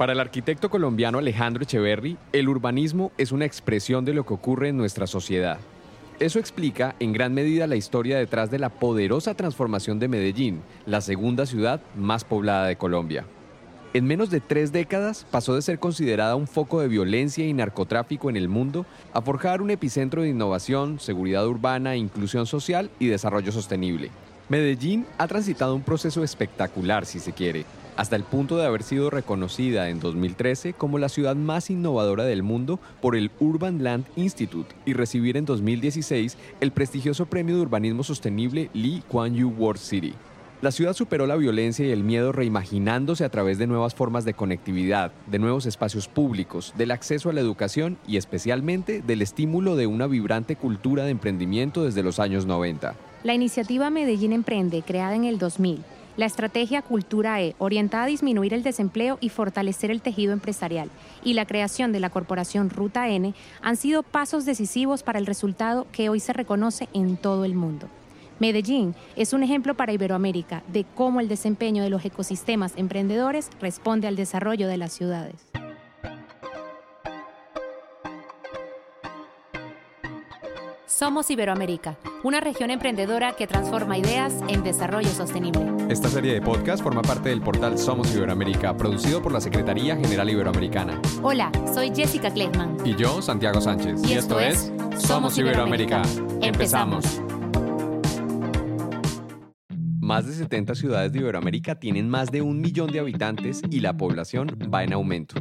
Para el arquitecto colombiano Alejandro Echeverry, el urbanismo es una expresión de lo que ocurre en nuestra sociedad. Eso explica en gran medida la historia detrás de la poderosa transformación de Medellín, la segunda ciudad más poblada de Colombia. En menos de tres décadas pasó de ser considerada un foco de violencia y narcotráfico en el mundo a forjar un epicentro de innovación, seguridad urbana, inclusión social y desarrollo sostenible. Medellín ha transitado un proceso espectacular, si se quiere, hasta el punto de haber sido reconocida en 2013 como la ciudad más innovadora del mundo por el Urban Land Institute y recibir en 2016 el prestigioso premio de urbanismo sostenible Lee Kuan Yew World City. La ciudad superó la violencia y el miedo reimaginándose a través de nuevas formas de conectividad, de nuevos espacios públicos, del acceso a la educación y especialmente del estímulo de una vibrante cultura de emprendimiento desde los años 90. La iniciativa Medellín Emprende, creada en el 2000, la estrategia Cultura E, orientada a disminuir el desempleo y fortalecer el tejido empresarial, y la creación de la corporación Ruta N han sido pasos decisivos para el resultado que hoy se reconoce en todo el mundo. Medellín es un ejemplo para Iberoamérica de cómo el desempeño de los ecosistemas emprendedores responde al desarrollo de las ciudades. Somos Iberoamérica, una región emprendedora que transforma ideas en desarrollo sostenible. Esta serie de podcast forma parte del portal Somos Iberoamérica, producido por la Secretaría General Iberoamericana. Hola, soy Jessica Kleitman. Y yo, Santiago Sánchez. Y, esto, es Somos Iberoamérica. Empezamos. Más de 70 ciudades de Iberoamérica tienen más de un millón de habitantes y la población va en aumento.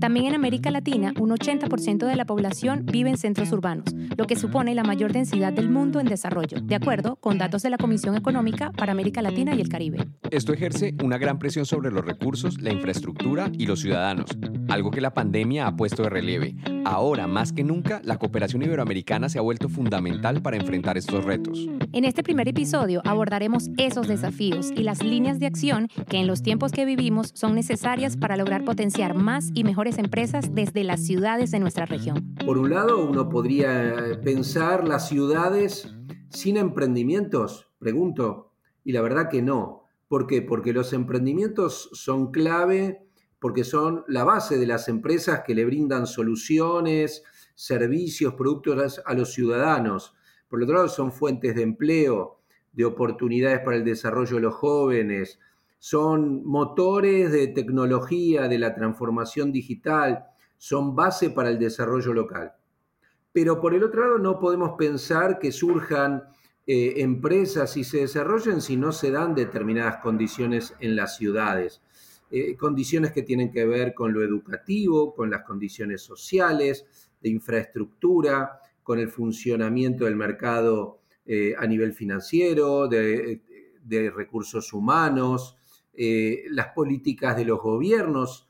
También en América Latina, un 80% de la población vive en centros urbanos, lo que supone la mayor densidad del mundo en desarrollo, de acuerdo con datos de la Comisión Económica para América Latina y el Caribe. Esto ejerce una gran presión sobre los recursos, la infraestructura y los ciudadanos, algo que la pandemia ha puesto de relieve. Ahora, más que nunca, la cooperación iberoamericana se ha vuelto fundamental para enfrentar estos retos. En este primer episodio abordaremos esos desafíos y las líneas de acción que en los tiempos que vivimos son necesarias para lograr potenciar más y mejores empresas desde las ciudades de nuestra región. Por un lado, uno podría pensar las ciudades sin emprendimientos, pregunto, y la verdad que no. ¿Por qué? Porque los emprendimientos son clave, porque son la base de las empresas que le brindan soluciones, servicios, productos a los ciudadanos. Por otro lado, son fuentes de empleo, de oportunidades para el desarrollo de los jóvenes, son motores de tecnología, de la transformación digital, son base para el desarrollo local. Pero por el otro lado no podemos pensar que surjan eh, empresas y se desarrollen si no se dan determinadas condiciones en las ciudades. Eh, condiciones que tienen que ver con lo educativo, con las condiciones sociales, de infraestructura, con el funcionamiento del mercado eh, a nivel financiero, de recursos humanos, eh, las políticas de los gobiernos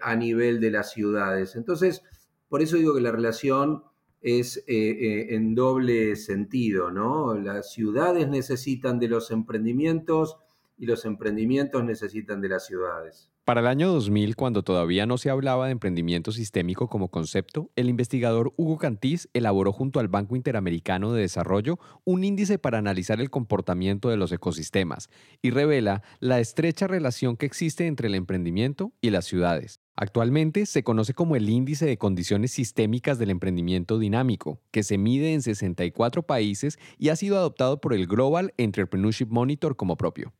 a nivel de las ciudades. Entonces, por eso digo que la relación es en doble sentido, ¿no? Las ciudades necesitan de los emprendimientos y los emprendimientos necesitan de las ciudades. Para el año 2000, cuando todavía no se hablaba de emprendimiento sistémico como concepto, el investigador Hugo Cantís elaboró junto al Banco Interamericano de Desarrollo un índice para analizar el comportamiento de los ecosistemas y revela la estrecha relación que existe entre el emprendimiento y las ciudades. Actualmente se conoce como el índice de condiciones sistémicas del emprendimiento dinámico, que se mide en 64 países y ha sido adoptado por el Global Entrepreneurship Monitor como propio.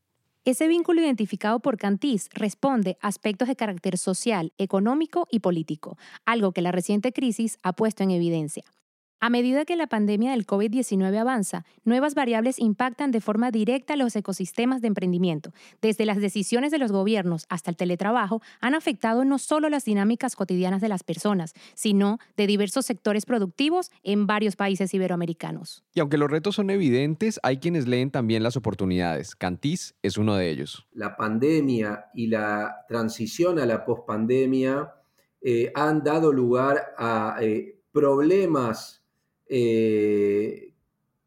Ese vínculo identificado por Cantís responde a aspectos de carácter social, económico y político, algo que la reciente crisis ha puesto en evidencia. A medida que la pandemia del COVID-19 avanza, nuevas variables impactan de forma directa los ecosistemas de emprendimiento. Desde las decisiones de los gobiernos hasta el teletrabajo han afectado no solo las dinámicas cotidianas de las personas, sino de diversos sectores productivos en varios países iberoamericanos. Y aunque los retos son evidentes, hay quienes leen también las oportunidades. Cantís es uno de ellos. La pandemia y la transición a la pospandemia eh, han dado lugar a eh, problemas eh,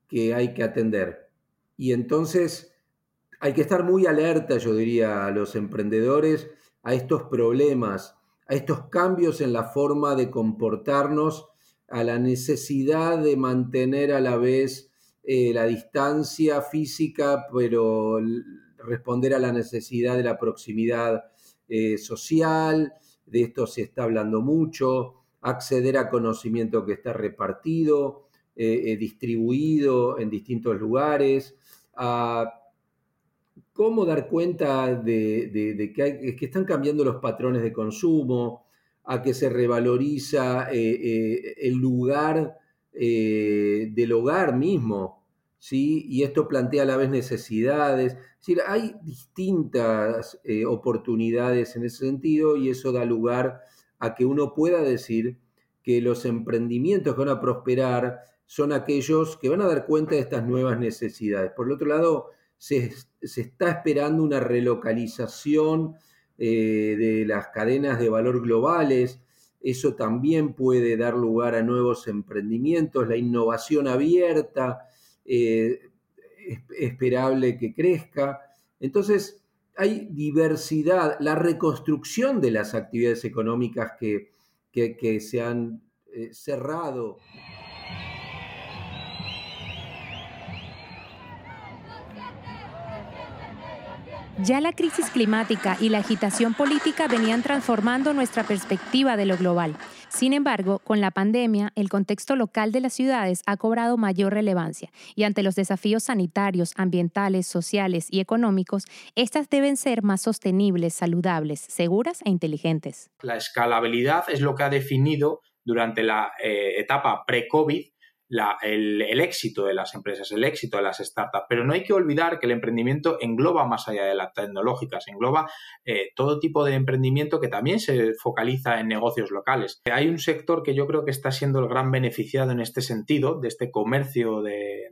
que hay que atender. Y entonces hay que estar muy alerta, yo diría, a los emprendedores, a estos problemas, a estos cambios en la forma de comportarnos, a la necesidad de mantener a la vez eh, la distancia física, pero responder a la necesidad de la proximidad eh, social, de esto se está hablando mucho, acceder a conocimiento que está repartido, eh, distribuido en distintos lugares, a cómo dar cuenta de, que, están cambiando los patrones de consumo, a que se revaloriza el lugar del hogar mismo, ¿sí? y esto plantea a la vez necesidades. Es decir, hay distintas eh, oportunidades en ese sentido y eso da lugar a que uno pueda decir que los emprendimientos que van a prosperar son aquellos que van a dar cuenta de estas nuevas necesidades. Por otro lado, se, está esperando una relocalización eh, de las cadenas de valor globales. Eso también puede dar lugar a nuevos emprendimientos, la innovación abierta, eh, esperable que crezca. Entonces, hay diversidad, la reconstrucción de las actividades económicas que, que, se han eh, cerrado. Ya la crisis climática y la agitación política venían transformando nuestra perspectiva de lo global. Sin embargo, con la pandemia, el contexto local de las ciudades ha cobrado mayor relevancia y ante los desafíos sanitarios, ambientales, sociales y económicos, estas deben ser más sostenibles, saludables, seguras e inteligentes. La escalabilidad es lo que ha definido durante la eh, etapa pre-COVID el, éxito de las empresas, el éxito de las startups. Pero no hay que olvidar que el emprendimiento engloba más allá de las tecnológicas, engloba eh, todo tipo de emprendimiento que también se focaliza en negocios locales. Hay un sector que yo creo que está siendo el gran beneficiado en este sentido, de este comercio, de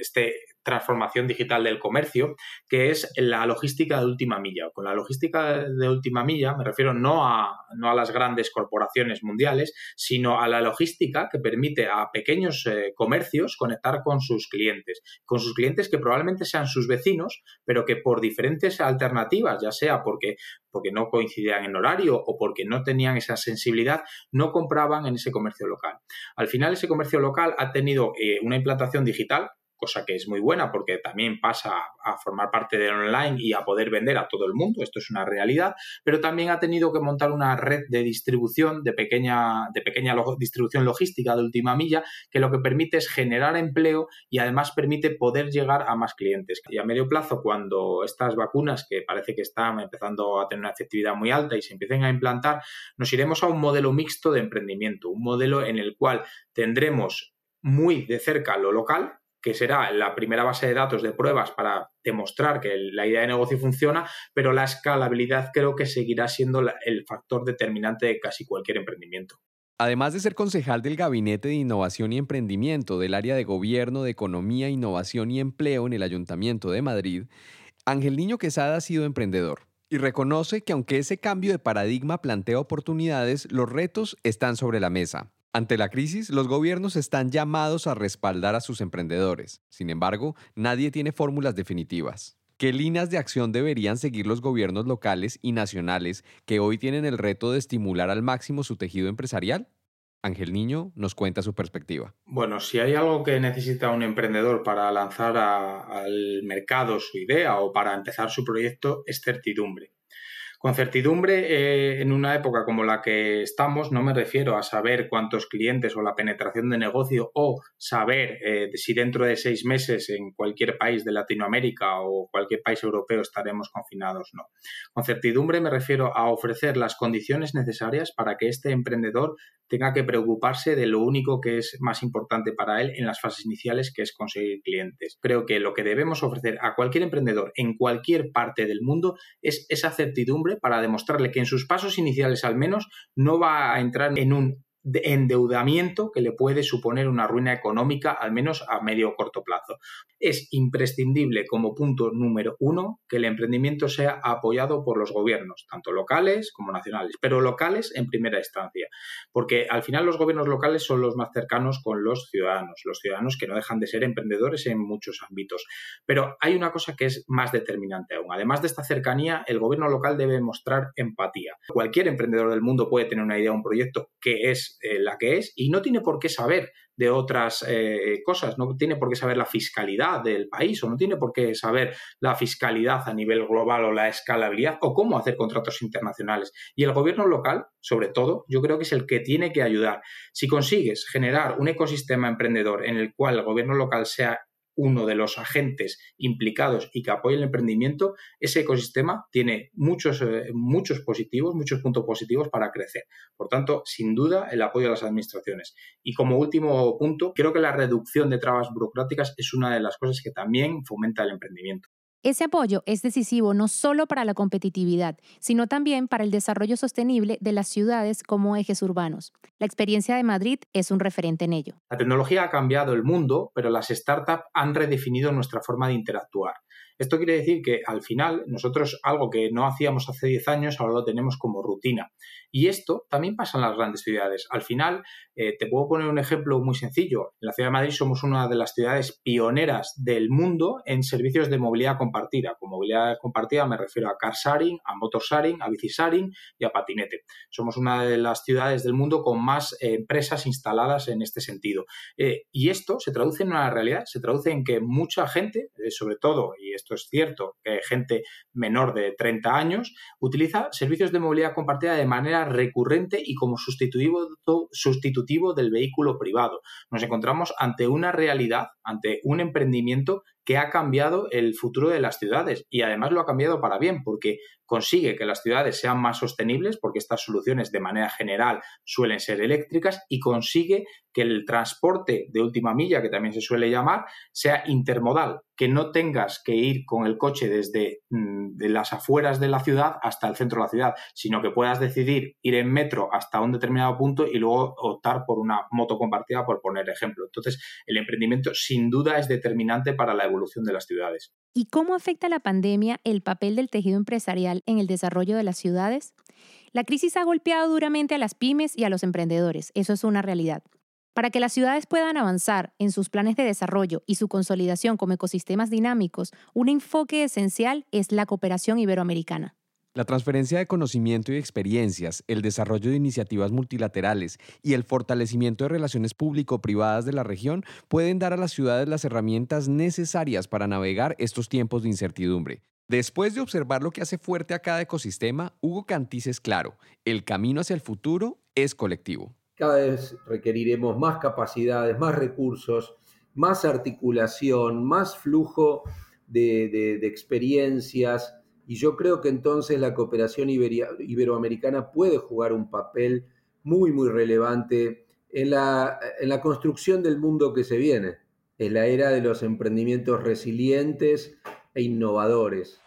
este transformación digital del comercio, que es la logística de última milla. Con la logística de última milla me refiero no a, no a las grandes corporaciones mundiales, sino a la logística que permite a pequeños eh, comercios conectar con sus clientes, con sus clientes que probablemente sean sus vecinos, pero que por diferentes alternativas, ya sea porque, porque no coincidían en horario o porque no tenían esa sensibilidad, no compraban en ese comercio local. Al final ese comercio local ha tenido eh, una implantación digital cosa que es muy buena porque también pasa a formar parte del online y a poder vender a todo el mundo, esto es una realidad, pero también ha tenido que montar una red de distribución, de pequeña, de pequeña distribución logística de última milla, que lo que permite es generar empleo y además permite poder llegar a más clientes. Y a medio plazo, cuando estas vacunas, que parece que están empezando a tener una efectividad muy alta y se empiecen a implantar, nos iremos a un modelo mixto de emprendimiento, un modelo en el cual tendremos muy de cerca lo local, que será la primera base de datos de pruebas para demostrar que la idea de negocio funciona, pero la escalabilidad creo que seguirá siendo el factor determinante de casi cualquier emprendimiento. Además de ser concejal del Gabinete de Innovación y Emprendimiento del área de Gobierno de Economía, Innovación y Empleo en el Ayuntamiento de Madrid, Ángel Niño Quesada ha sido emprendedor y reconoce que aunque ese cambio de paradigma plantea oportunidades, los retos están sobre la mesa. Ante la crisis, los gobiernos están llamados a respaldar a sus emprendedores. Sin embargo, nadie tiene fórmulas definitivas. ¿Qué líneas de acción deberían seguir los gobiernos locales y nacionales que hoy tienen el reto de estimular al máximo su tejido empresarial? Ángel Niño nos cuenta su perspectiva. Bueno, si hay algo que necesita un emprendedor para lanzar al mercado su idea o para empezar su proyecto es certidumbre. Con certidumbre, eh, en una época como la que estamos, no me refiero a saber cuántos clientes o la penetración de negocio o saber eh, si dentro de seis meses en cualquier país de Latinoamérica o cualquier país europeo estaremos confinados, no. Con certidumbre me refiero a ofrecer las condiciones necesarias para que este emprendedor tenga que preocuparse de lo único que es más importante para él en las fases iniciales, que es conseguir clientes. Creo que lo que debemos ofrecer a cualquier emprendedor en cualquier parte del mundo es esa certidumbre para demostrarle que en sus pasos iniciales al menos no va a entrar en un de endeudamiento que le puede suponer una ruina económica, al menos a medio o corto plazo. Es imprescindible como punto número uno que el emprendimiento sea apoyado por los gobiernos, tanto locales como nacionales, pero locales en primera instancia, porque al final los gobiernos locales son los más cercanos con los ciudadanos, los ciudadanos que no dejan de ser emprendedores en muchos ámbitos. Pero hay una cosa que es más determinante aún. Además de esta cercanía, el gobierno local debe mostrar empatía. Cualquier emprendedor del mundo puede tener una idea, un proyecto que es eh, la que es y no tiene por qué saber de otras eh, cosas, no tiene por qué saber la fiscalidad del país o no tiene por qué saber la fiscalidad a nivel global o la escalabilidad o cómo hacer contratos internacionales. Y el gobierno local, sobre todo, yo creo que es el que tiene que ayudar. Si consigues generar un ecosistema emprendedor en el cual el gobierno local sea uno de los agentes implicados y que apoye el emprendimiento, ese ecosistema tiene muchos, eh, muchos positivos, muchos puntos positivos para crecer. Por tanto, sin duda, el apoyo a las administraciones. Y como último punto, creo que la reducción de trabas burocráticas es una de las cosas que también fomenta el emprendimiento. Ese apoyo es decisivo no solo para la competitividad, sino también para el desarrollo sostenible de las ciudades como ejes urbanos. La experiencia de Madrid es un referente en ello. La tecnología ha cambiado el mundo, pero las startups han redefinido nuestra forma de interactuar. Esto quiere decir que al final nosotros algo que no hacíamos hace 10 años ahora lo tenemos como rutina. Y esto también pasa en las grandes ciudades. Al final, eh, te puedo poner un ejemplo muy sencillo. En la ciudad de Madrid somos una de las ciudades pioneras del mundo en servicios de movilidad compartida. Con movilidad compartida me refiero a car sharing, a motor sharing, a bici sharing y a patinete. Somos una de las ciudades del mundo con más eh, empresas instaladas en este sentido. Eh, y esto se traduce en una realidad, se traduce en que mucha gente, sobre todo, y esto es cierto, gente menor de 30 años, utiliza servicios de movilidad compartida de manera recurrente y como sustitutivo, sustitutivo del vehículo privado. Nos encontramos ante una realidad, ante un emprendimiento que ha cambiado el futuro de las ciudades y además lo ha cambiado para bien porque consigue que las ciudades sean más sostenibles porque estas soluciones de manera general suelen ser eléctricas y consigue que el transporte de última milla, que también se suele llamar, sea intermodal, que no tengas que ir con el coche desde mm, las afueras de la ciudad hasta el centro de la ciudad, sino que puedas decidir ir en metro hasta un determinado punto y luego optar por una moto compartida, por poner ejemplo. Entonces, el emprendimiento sin duda es determinante para la evolución de las ciudades. ¿Y cómo afecta la pandemia el papel del tejido empresarial en el desarrollo de las ciudades? La crisis ha golpeado duramente a las pymes y a los emprendedores, eso es una realidad. Para que las ciudades puedan avanzar en sus planes de desarrollo y su consolidación como ecosistemas dinámicos, un enfoque esencial es la cooperación iberoamericana. La transferencia de conocimiento y experiencias, el desarrollo de iniciativas multilaterales y el fortalecimiento de relaciones público-privadas de la región pueden dar a las ciudades las herramientas necesarias para navegar estos tiempos de incertidumbre. Después de observar lo que hace fuerte a cada ecosistema, Hugo Cantis es claro, el camino hacia el futuro es colectivo. Cada vez requeriremos más capacidades, más recursos, más articulación, más flujo de, experiencias, y yo creo que entonces la cooperación iberoamericana puede jugar un papel muy, muy relevante en la, en la construcción del mundo que se viene. Es la era de los emprendimientos resilientes e innovadores.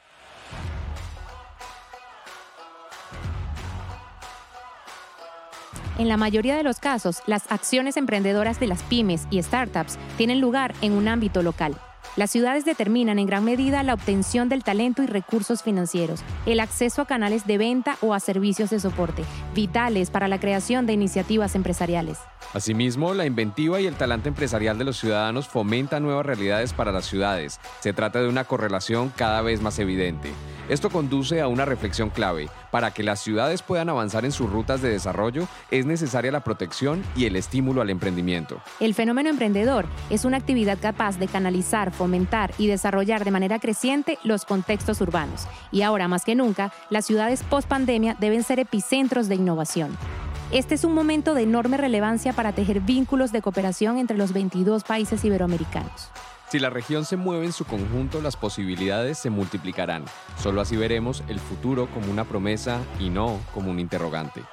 En la mayoría de los casos, las acciones emprendedoras de las pymes y startups tienen lugar en un ámbito local. Las ciudades determinan en gran medida la obtención del talento y recursos financieros, el acceso a canales de venta o a servicios de soporte, vitales para la creación de iniciativas empresariales. Asimismo, la inventiva y el talante empresarial de los ciudadanos fomenta nuevas realidades para las ciudades. Se trata de una correlación cada vez más evidente. Esto conduce a una reflexión clave. Para que las ciudades puedan avanzar en sus rutas de desarrollo, es necesaria la protección y el estímulo al emprendimiento. El fenómeno emprendedor es una actividad capaz de canalizar, fomentar y desarrollar de manera creciente los contextos urbanos. Y ahora más que nunca, las ciudades post pandemia deben ser epicentros de innovación. Este es un momento de enorme relevancia para tejer vínculos de cooperación entre los 22 países iberoamericanos. Si la región se mueve en su conjunto, las posibilidades se multiplicarán. Solo así veremos el futuro como una promesa y no como un interrogante.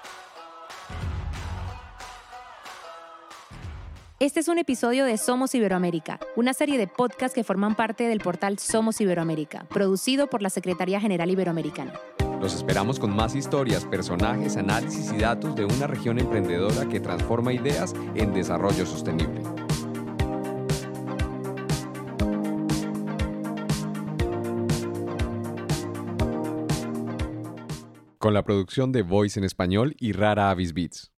Este es un episodio de Somos Iberoamérica, una serie de podcasts que forman parte del portal Somos Iberoamérica, producido por la Secretaría General Iberoamericana. Los esperamos con más historias, personajes, análisis y datos de una región emprendedora que transforma ideas en desarrollo sostenible. Con la producción de Voice en español y Rara Avis Beats.